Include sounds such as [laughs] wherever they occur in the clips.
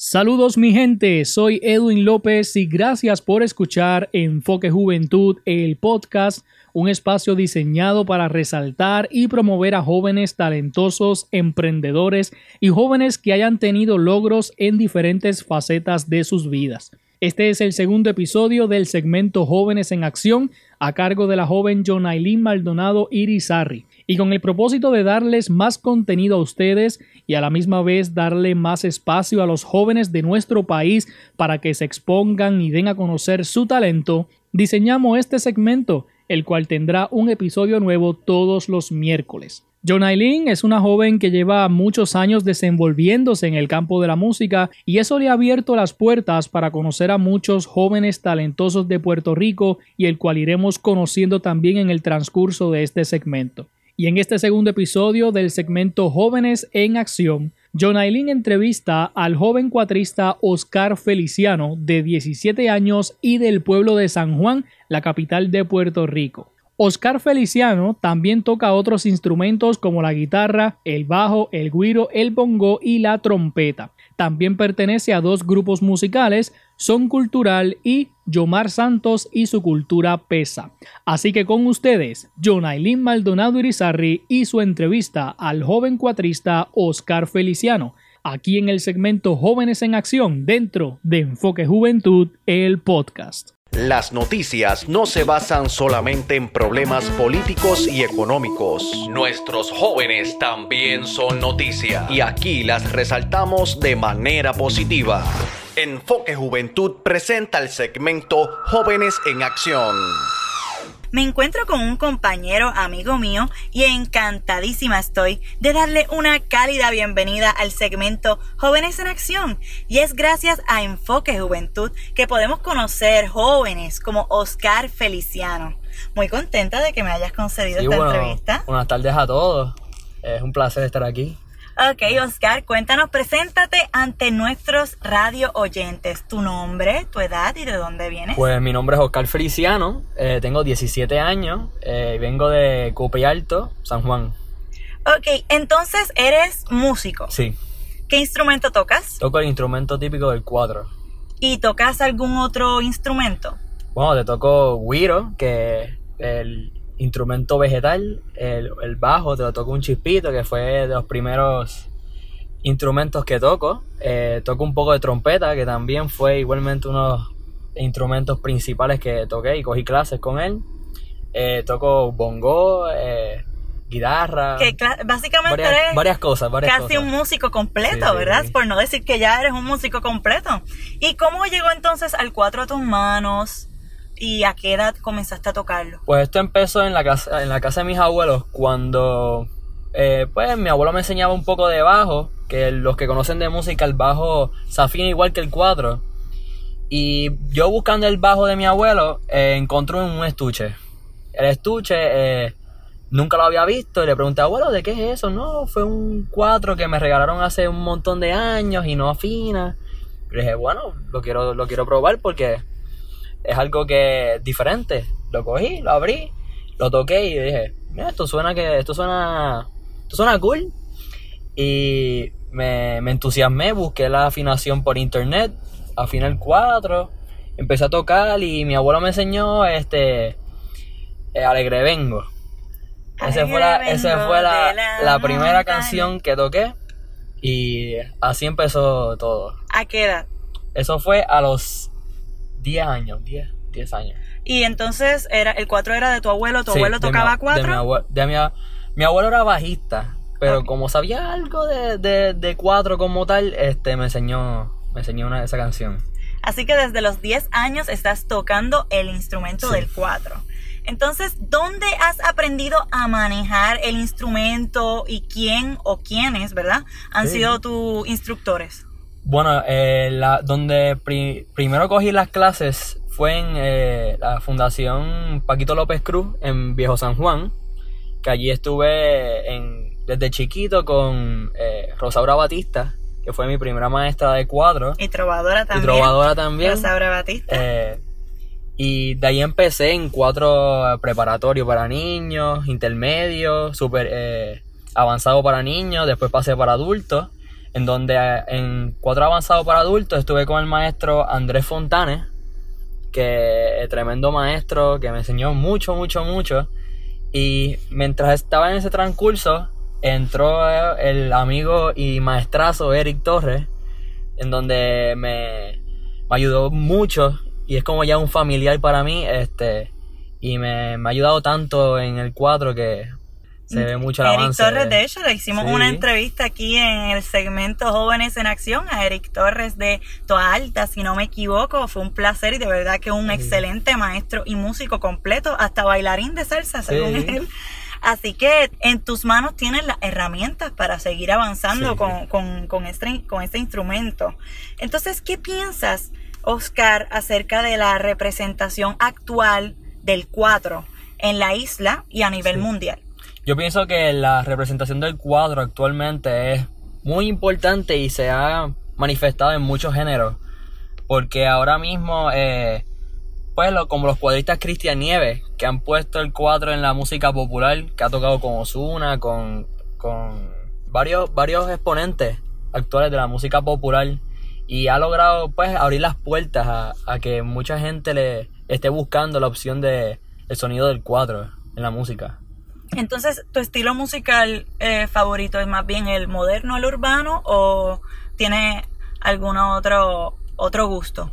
Saludos mi gente, soy Edwin López y gracias por escuchar Enfoque Juventud, el podcast, un espacio diseñado para resaltar y promover a jóvenes talentosos, emprendedores y jóvenes que hayan tenido logros en diferentes facetas de sus vidas. Este es el segundo episodio del segmento Jóvenes en Acción a cargo de la joven Jonailin Maldonado Irizarri y con el propósito de darles más contenido a ustedes y a la misma vez darle más espacio a los jóvenes de nuestro país para que se expongan y den a conocer su talento, diseñamos este segmento, el cual tendrá un episodio nuevo todos los miércoles. John Aileen es una joven que lleva muchos años desenvolviéndose en el campo de la música y eso le ha abierto las puertas para conocer a muchos jóvenes talentosos de Puerto Rico y el cual iremos conociendo también en el transcurso de este segmento. Y en este segundo episodio del segmento Jóvenes en Acción, John Aileen entrevista al joven cuatrista Oscar Feliciano, de 17 años y del pueblo de San Juan, la capital de Puerto Rico. Oscar Feliciano también toca otros instrumentos como la guitarra, el bajo, el guiro, el bongo y la trompeta. También pertenece a dos grupos musicales, Son Cultural y Yomar Santos y su cultura pesa. Así que con ustedes, Jonailin Maldonado Irizarri y su entrevista al joven cuatrista Oscar Feliciano, aquí en el segmento Jóvenes en Acción dentro de Enfoque Juventud, el podcast. Las noticias no se basan solamente en problemas políticos y económicos. Nuestros jóvenes también son noticia y aquí las resaltamos de manera positiva. Enfoque Juventud presenta el segmento Jóvenes en Acción me encuentro con un compañero amigo mío y encantadísima estoy de darle una cálida bienvenida al segmento Jóvenes en Acción. Y es gracias a Enfoque Juventud que podemos conocer jóvenes como Oscar Feliciano. Muy contenta de que me hayas concedido esta entrevista. Buenas tardes a todos. Es un placer estar aquí. Ok, Oscar, cuéntanos, preséntate ante nuestros radio oyentes. Tu nombre, tu edad y de dónde vienes. Pues mi nombre es Oscar Feliciano, eh, tengo 17 años, eh, vengo de Cope Alto, San Juan. Ok, entonces eres músico. Sí. ¿Qué instrumento tocas? Toco el instrumento típico del cuadro. ¿Y tocas algún otro instrumento? Bueno, te toco guiro, que el instrumento vegetal, el, bajo, te lo toco un chispito, que fue de los primeros instrumentos que toco. Eh, toco un poco de trompeta, que también fue igualmente uno de los instrumentos principales que toqué y cogí clases con él. Eh, toco bongo, eh, guitarra. Que básicamente varias, eres varias cosas, casi un músico completo, ¿verdad? Por no decir que ya eres un músico completo. ¿Y cómo llegó entonces al cuatro a tus manos? ¿Y a qué edad comenzaste a tocarlo? Pues esto empezó en la casa, en la casa de mis abuelos cuando eh, pues mi abuelo me enseñaba un poco de bajo, que los que conocen de música el bajo se afina igual que el cuatro. Y yo buscando el bajo de mi abuelo eh, encontré un estuche. El estuche eh, nunca lo había visto y le pregunté, abuelo, ¿de qué es eso? No, fue un cuatro que me regalaron hace un montón de años y no afina. Le dije, bueno, lo quiero, lo quiero probar porque es algo que es diferente. Lo cogí, lo abrí, lo toqué y dije, mira, esto suena que, esto suena, esto suena cool. Y me, me entusiasmé, busqué la afinación por internet, afiné el 4, empecé a tocar y mi abuelo me enseñó este eh, Alegre Vengo. Esa fue, la, fue la, la primera canción que toqué y así empezó todo. ¿A qué edad? Eso fue a los 10 años, 10, 10 años. Y entonces era el 4 era de tu abuelo, tu abuelo tocaba 4. De, mi, mi, mi, abuelo era bajista, pero como sabía algo de, de, de cuatro como tal, este me enseñó, me enseñó una, esa canción. Así que desde los 10 años estás tocando el instrumento del 4. Entonces, ¿dónde has aprendido a manejar el instrumento y quién o quiénes, verdad, han sido tus instructores? Bueno, eh, la, donde primero cogí las clases fue en eh, la Fundación Paquito López Cruz en Viejo San Juan, que allí estuve en, desde chiquito con eh, Rosaura Batista, que fue mi primera maestra de cuadro. Y trovadora también. Y trovadora también. Rosaura Batista. Eh, y de ahí empecé en cuatro preparatorios para niños, intermedios, super avanzado para niños, después pasé para adultos en donde eh, en cuatro avanzado para adultos estuve con el maestro Andrés Fontanes, que tremendo maestro, que me enseñó mucho, mucho, mucho. Y mientras estaba en ese transcurso, entró eh, el amigo y maestrazo Eric Torres, en donde me, me ayudó mucho y es como ya un familiar para mí, este, y me, me ha ayudado tanto en el cuadro que se ve mucho el Eric avance. Torres, de hecho, le hicimos Sí. una entrevista aquí en el segmento Jóvenes en Acción a Eric Torres de Toa Alta, si no me equivoco. Fue un placer y de verdad que un excelente maestro y músico completo, hasta bailarín de salsa, según él. Así que en tus manos tienes las herramientas para seguir avanzando con, con, con este, con este instrumento. Entonces, ¿qué piensas, Oscar, acerca de la representación actual del cuatro en la isla y a nivel mundial? Yo pienso que la representación del cuadro actualmente es muy importante y se ha manifestado en muchos géneros. Porque ahora mismo, eh, pues como los cuadristas Cristian Nieves, que han puesto el cuadro en la música popular, que ha tocado con Osuna, con, con varios, varios exponentes actuales de la música popular. Y ha logrado pues abrir las puertas a, a que mucha gente le esté buscando la opción de el sonido del cuadro en la música. Entonces, ¿tu estilo musical eh, favorito es más bien el moderno, el urbano o tiene algún otro, otro gusto?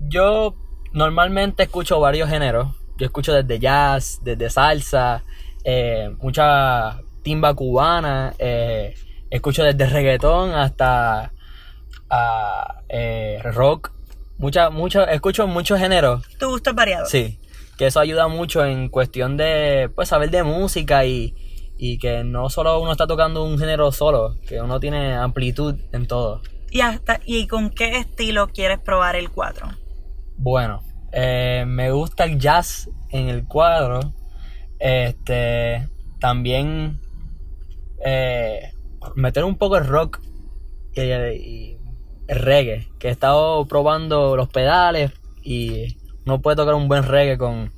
Yo normalmente escucho varios géneros. Yo escucho desde jazz, desde salsa, eh, mucha timba cubana, eh, escucho desde reggaetón hasta ah, eh, rock. Mucha, mucho, escucho muchos géneros, ¿Tu gusto es variado? sí. Que eso ayuda mucho en cuestión de pues saber de música y, y que no solo uno está tocando un género solo, que uno tiene amplitud en todo. ¿Y, hasta, ¿Y con qué estilo quieres probar el 4? Bueno, eh, me gusta el jazz en el cuadro. Este, también eh, meter un poco el rock y, y el reggae, que he estado probando los pedales y no puede tocar un buen reggae con,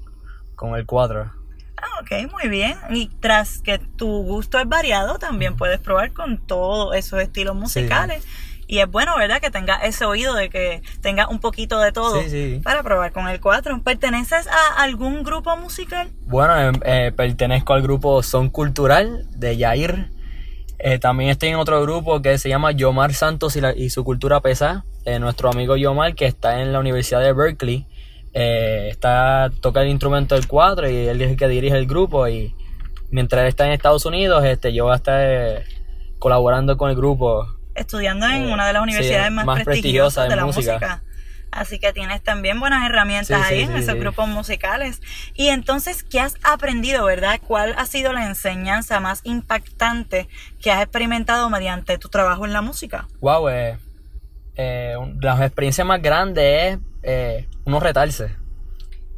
con el cuadro. Ah, ok, muy bien. Y tras que tu gusto es variado, también puedes probar con todos esos estilos musicales. Y es bueno, ¿verdad? Que tenga ese oído de que tenga un poquito de todo Sí, sí. para probar con el 4. ¿Perteneces a algún grupo musical? Bueno, eh, eh, pertenezco al grupo Son Cultural de Yair. Eh, también estoy en otro grupo que se llama Yomar Santos y, la- y su cultura pesa. Eh, nuestro amigo Yomar, que está en la Universidad de Berkeley, eh, está toca el instrumento del cuadro y él es el que dirige el grupo. Y mientras él está en Estados Unidos, este, yo voy a estar eh, colaborando con el grupo. estudiando en Eh, una de las sí, universidades más, más prestigiosas prestigiosa de, de la música. música. Así que tienes también buenas herramientas Sí, ahí sí, en esos grupos musicales. Y entonces, ¿qué has aprendido, verdad? ¿Cuál ha sido la enseñanza más impactante que has experimentado mediante tu trabajo en la música? Wow, eh, eh, un- las experiencias más grandes es eh, uno retarse.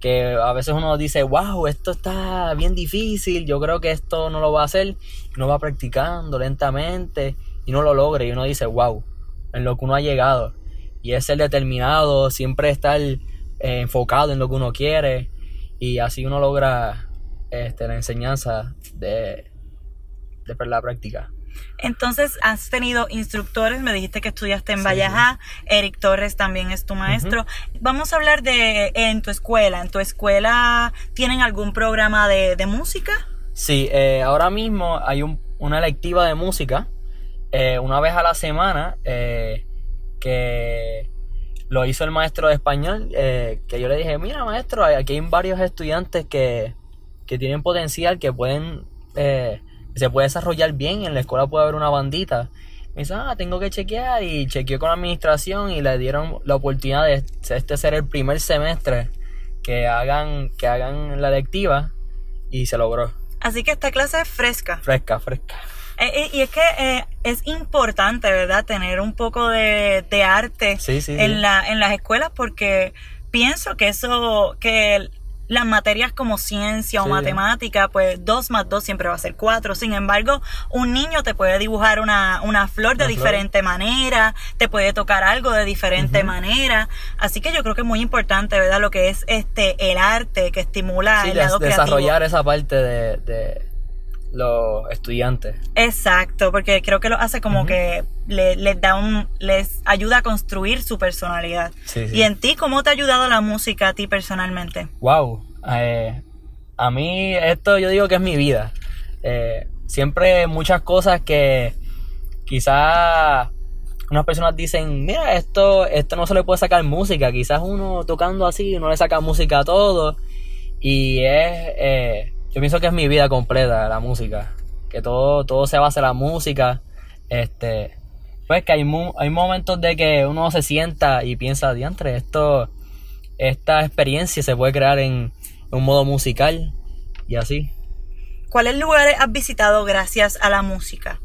Que a veces uno dice, wow, esto está bien difícil, yo creo que esto no lo va a hacer. Y uno va practicando lentamente y no lo logra. Y uno dice, wow, en lo que uno ha llegado. Y es ser determinado, siempre estar eh, enfocado en lo que uno quiere. Y así uno logra este, la enseñanza de, de la práctica. Entonces, has tenido instructores, me dijiste que estudiaste en Sí, Vallajá, Eric Torres también es tu maestro. Vamos a hablar de en tu escuela. ¿En tu escuela tienen algún programa de, de música? Sí, eh, ahora mismo hay un- una lectiva de música, eh, una vez a la semana, eh, que lo hizo el maestro de español, eh, que yo le dije, mira maestro, aquí hay varios estudiantes que, que tienen potencial, que pueden, eh, se puede desarrollar bien, en la escuela puede haber una bandita. Me dice, ah, tengo que chequear y chequeé con la administración y le dieron la oportunidad de este ser el primer semestre que hagan, que hagan la lectiva y se logró. Así que esta clase es fresca. Fresca, fresca. Eh, eh, y es que eh, es importante, ¿verdad? Tener un poco de, de arte Sí, sí, en, sí. La, en las escuelas porque pienso que eso, que las materias como ciencia o matemática, pues dos más dos siempre va a ser cuatro. Sin embargo, un niño te puede dibujar una, una flor de Una flor. diferente manera, te puede tocar algo de diferente manera. Así que yo creo que es muy importante, ¿verdad? Lo que es este el arte que estimula Sí, el des- lado creativo. desarrollar esa parte de, de los estudiantes. Exacto, porque creo que lo hace como que le- les da un, les ayuda a construir su personalidad. Sí, sí. Y en ti, ¿cómo te ha ayudado la música a ti personalmente? Wow. eh, a mí esto yo digo que es mi vida. Eh, siempre muchas cosas que quizás unas personas dicen, mira, esto, esto no se le puede sacar música. Quizás uno tocando así no le saca música a todo. Y es, eh, yo pienso que es mi vida completa la música. Que todo, todo se basa en la música. Este, pues que hay, mu- hay momentos de que uno se sienta y piensa, diantre, esto, esta experiencia se puede crear en un modo musical y así. ¿Cuáles lugares has visitado gracias a la música?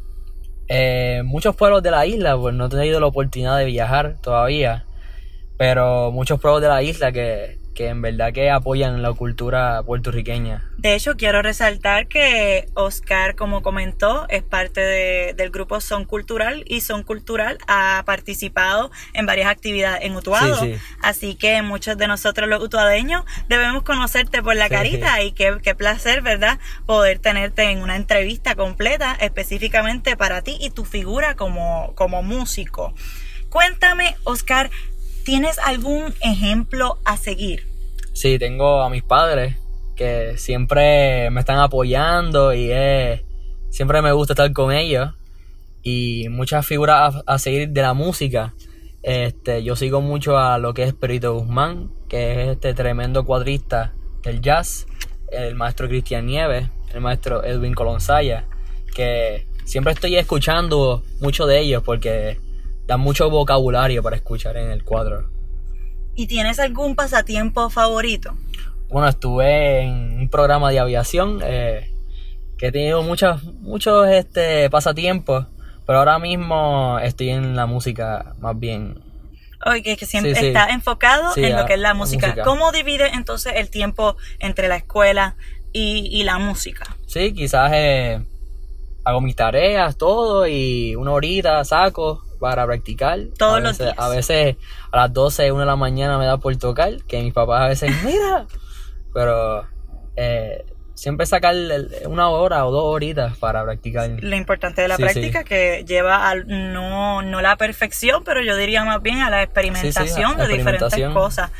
Eh, muchos pueblos de la isla, pues no he tenido la oportunidad de viajar todavía, pero muchos pueblos de la isla que, que en verdad que apoyan la cultura puertorriqueña. De hecho, quiero resaltar que Oscar, como comentó, es parte de- del grupo Son Cultural y Son Cultural ha participado en varias actividades en Utuado. Sí, sí. Así que muchos de nosotros los utuadeños debemos conocerte por la Sí. carita y qué, qué placer, ¿verdad? Poder tenerte en una entrevista completa específicamente para ti y tu figura como, como músico. Cuéntame, Oscar, ¿tienes algún ejemplo a seguir? Sí, tengo a mis padres que siempre me están apoyando y es- siempre me gusta estar con ellos. Y muchas figuras a, a seguir de la música. Este, yo sigo mucho a lo que es Perito Guzmán, que es este tremendo cuadrista del jazz, el maestro Cristian Nieves, el maestro Edwin Colonsaya, que siempre estoy escuchando mucho de ellos porque dan mucho vocabulario para escuchar en el cuadro. ¿Y tienes algún pasatiempo favorito? Bueno, estuve en un programa de aviación eh, que he tenido muchos, muchos este, pasatiempos, pero ahora mismo estoy en la música más bien. Oye, que siempre Sí, sí. está enfocado Sí, en lo que es la la música. música. ¿Cómo divide entonces el tiempo entre la escuela y, y la música? Sí, quizás eh, hago mis tareas, todo, y una horita saco para practicar. Todos a los veces, días. A veces a las 12, 1 de la mañana me da por tocar, que mis papás a veces, [laughs] mira, pero eh, siempre sacar una hora o dos horitas para practicar. Lo importante de la Sí, práctica que lleva al no, no la perfección, pero yo diría más bien a la experimentación a la de diferentes cosas.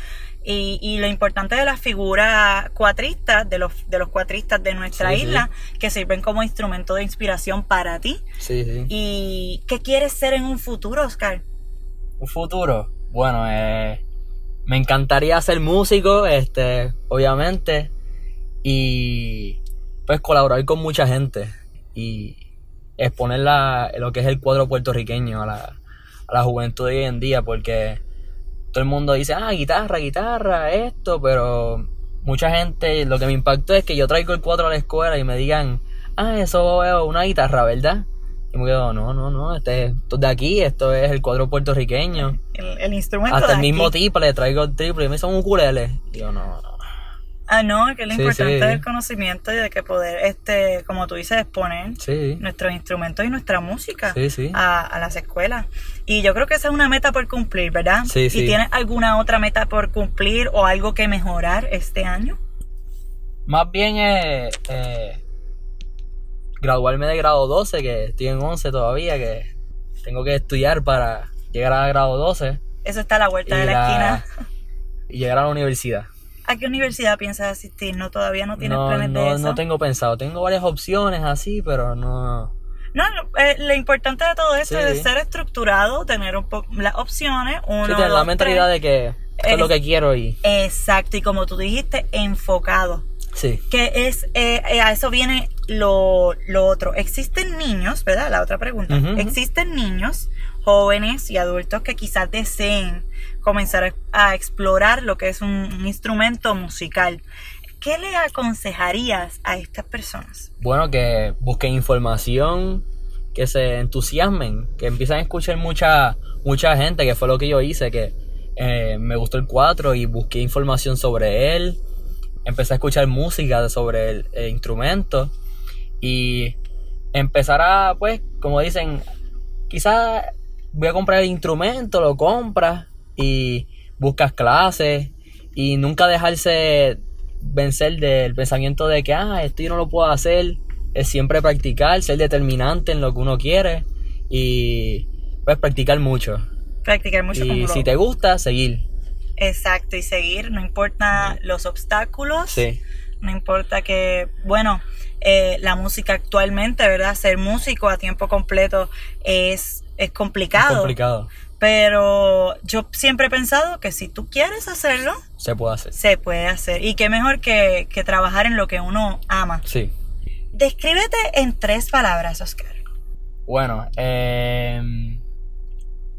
Y, y lo importante de las figuras cuatristas, de los, de los cuatristas de nuestra Sí, sí. isla, que sirven como instrumento de inspiración para ti. Sí, sí. ¿Y qué quieres ser en un futuro, Oscar? Un futuro. Bueno, eh, me encantaría ser músico, este, obviamente, y pues colaborar con mucha gente y exponer la- lo que es el cuadro puertorriqueño a la, a la juventud de hoy en día, porque todo el mundo dice, ah, guitarra, guitarra, esto, pero mucha gente, lo que me impactó es que yo traigo el cuadro a la escuela y me digan, ah, eso es una guitarra, ¿verdad? Y me quedo, no, no, no, este, esto es de aquí, esto es el cuadro puertorriqueño. El, el instrumento Hasta de el mismo aquí. triple, traigo el triple, y me son un ukulele. Y yo, no, no. Ah, no, que lo Sí, importante sí. es el conocimiento y de que poder, este, como tú dices, exponer Sí, nuestros instrumentos y nuestra música a, a las escuelas. Y yo creo que esa es una meta por cumplir, ¿verdad? Sí, ¿Y tienes alguna otra meta por cumplir o algo que mejorar este año? Más bien es eh, graduarme de grado 12, que estoy en 11 todavía, que tengo que estudiar para llegar a grado 12 Eso está a la vuelta de la, la- esquina. [laughs] y llegar a la universidad. ¿A qué universidad piensas asistir? No, todavía no tienes No, planes de no, eso. no tengo pensado. Tengo varias opciones así, pero no. No, lo- eh, lo importante de todo esto Sí. es ser estructurado, tener un po- las opciones, uno, Sí, tener la mentalidad tres. de que esto es lo que quiero y. Exacto, y como tú dijiste, enfocado. Sí. que es eh, eh, a eso viene lo, lo otro. Existen niños, ¿verdad? La otra pregunta. Existen niños, jóvenes y adultos que quizás deseen comenzar a, explorar lo que es un, instrumento musical. ¿Qué le aconsejarías a estas personas? Bueno, que busquen información, que se entusiasmen, que empiecen a escuchar mucha, mucha gente, que fue lo que yo hice, que eh, me gustó el 4 y busqué información sobre él, empecé a escuchar música sobre el, el instrumento y empezar a, pues, como dicen, quizás voy a comprar el instrumento, lo compras y buscas clases y nunca dejarse vencer del pensamiento de que, ah, esto yo no lo puedo hacer, es siempre practicar, ser determinante en lo que uno quiere y pues practicar mucho. Practicar mucho y si te gusta, seguir. Exacto, y seguir, no importa los obstáculos, Sí. no importa que, bueno, eh, la música actualmente, ¿verdad? Ser músico a tiempo completo es, es Es complicado, complicado. Pero yo siempre he pensado que si tú quieres hacerlo, Se puede hacer. se puede hacer. Y qué mejor que, que trabajar en lo que uno ama. Sí. Descríbete en tres palabras, Oscar. Bueno, eh,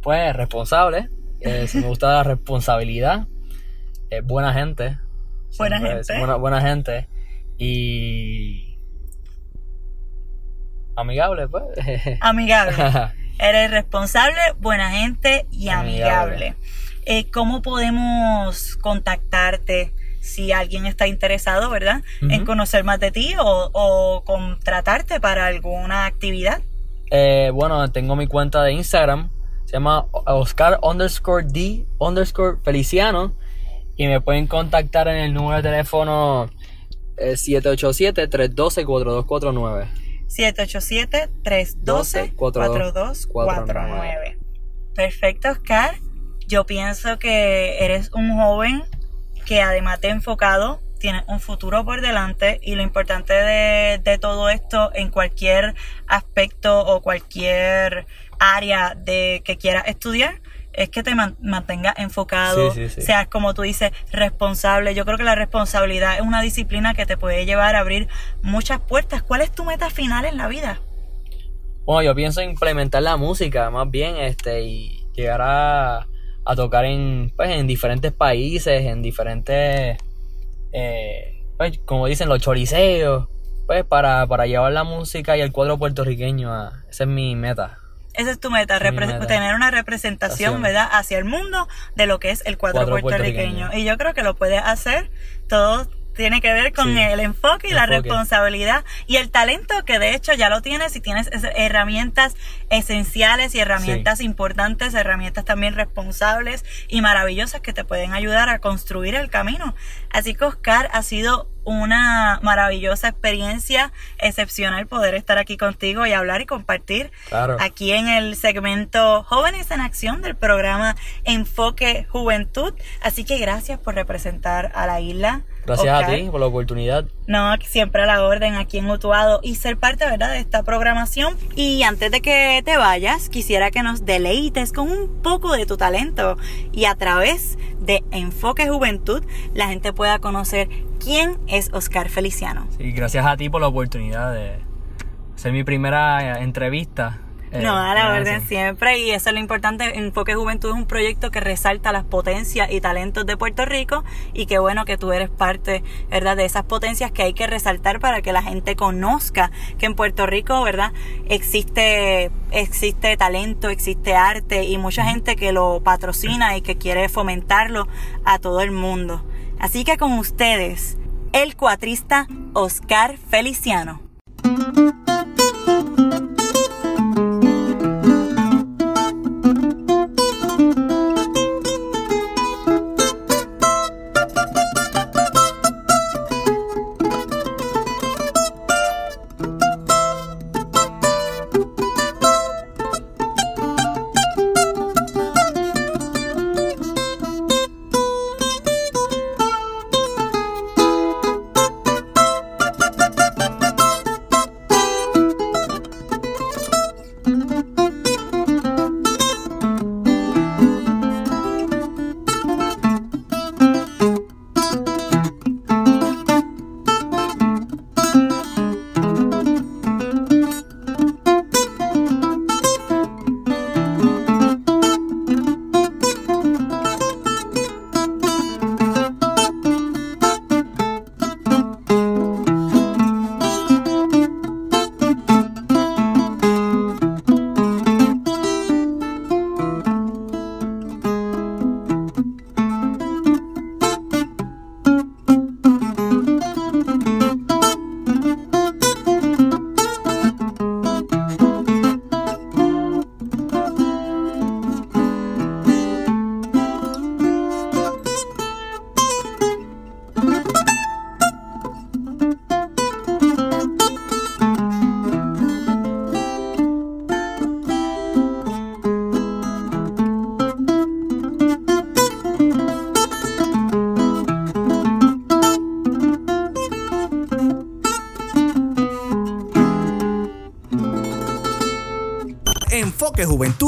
pues responsable. Eh, si me gusta la responsabilidad. eh, buena gente. Buena Siempre gente. Buena, buena gente. Y. Amigable, pues. Amigable. [laughs] Eres responsable, buena gente y amigable. Amigable. Eh, ¿Cómo podemos contactarte si alguien está interesado, verdad? En conocer más de ti o, o contratarte para alguna actividad. Eh, bueno, tengo mi cuenta de Instagram. Se llama Oscar underscore D underscore Feliciano. Y me pueden contactar en el número de teléfono eh, 787-312-4249. 787-312-4249. Perfecto, Oscar. Yo pienso que eres un joven que además de enfocado, tienes un futuro por delante y lo importante de, de todo esto en cualquier aspecto o cualquier área de que quieras estudiar es que te man- mantengas enfocado, Sí, sí, sí. seas como tú dices, responsable. Yo creo que la responsabilidad es una disciplina que te puede llevar a abrir muchas puertas. ¿Cuál es tu meta final en la vida? Bueno, yo pienso implementar la música más bien este y llegar a, a tocar en, pues, en diferentes países, en diferentes, eh, pues, como dicen, los choriceos, pues para, para llevar la música y el cuadro puertorriqueño a... Esa es mi meta. Esa es tu meta, tener una representación. ¿verdad?, hacia el mundo de lo que es el cuadro, Cuadro puertorriqueño. puertorriqueño. Y yo creo que lo puedes hacer. Todo tiene que ver con Sí. el enfoque y la Enfoque. responsabilidad y el talento que de hecho ya lo tienes y tienes es- herramientas esenciales y herramientas importantes, herramientas también responsables y maravillosas que te pueden ayudar a construir el camino. Así que Oscar ha sido una maravillosa experiencia, excepcional poder estar aquí contigo y hablar y compartir Claro. aquí en el segmento Jóvenes en Acción del programa Enfoque Juventud. Así que gracias por representar a la isla. Gracias a ti por la oportunidad. No, siempre a la orden aquí en Utuado y ser parte, ¿verdad?, de esta programación. Y antes de que te vayas, quisiera que nos deleites con un poco de tu talento y a través de Enfoque Juventud la gente pueda conocer quién es Oscar Feliciano. Sí, gracias a ti por la oportunidad de hacer mi primera eh, entrevista. Eh, No, a la en orden siempre y eso es lo importante. Enfoque Juventud es un proyecto que resalta las potencias y talentos de Puerto Rico y qué bueno que tú eres parte, ¿verdad? De esas potencias que hay que resaltar para que la gente conozca que en Puerto Rico, ¿verdad? Existe, existe talento, existe arte y mucha gente que lo patrocina y que quiere fomentarlo a todo el mundo. Así que con ustedes, el cuatrista Oscar Feliciano. Enfoque Juventud.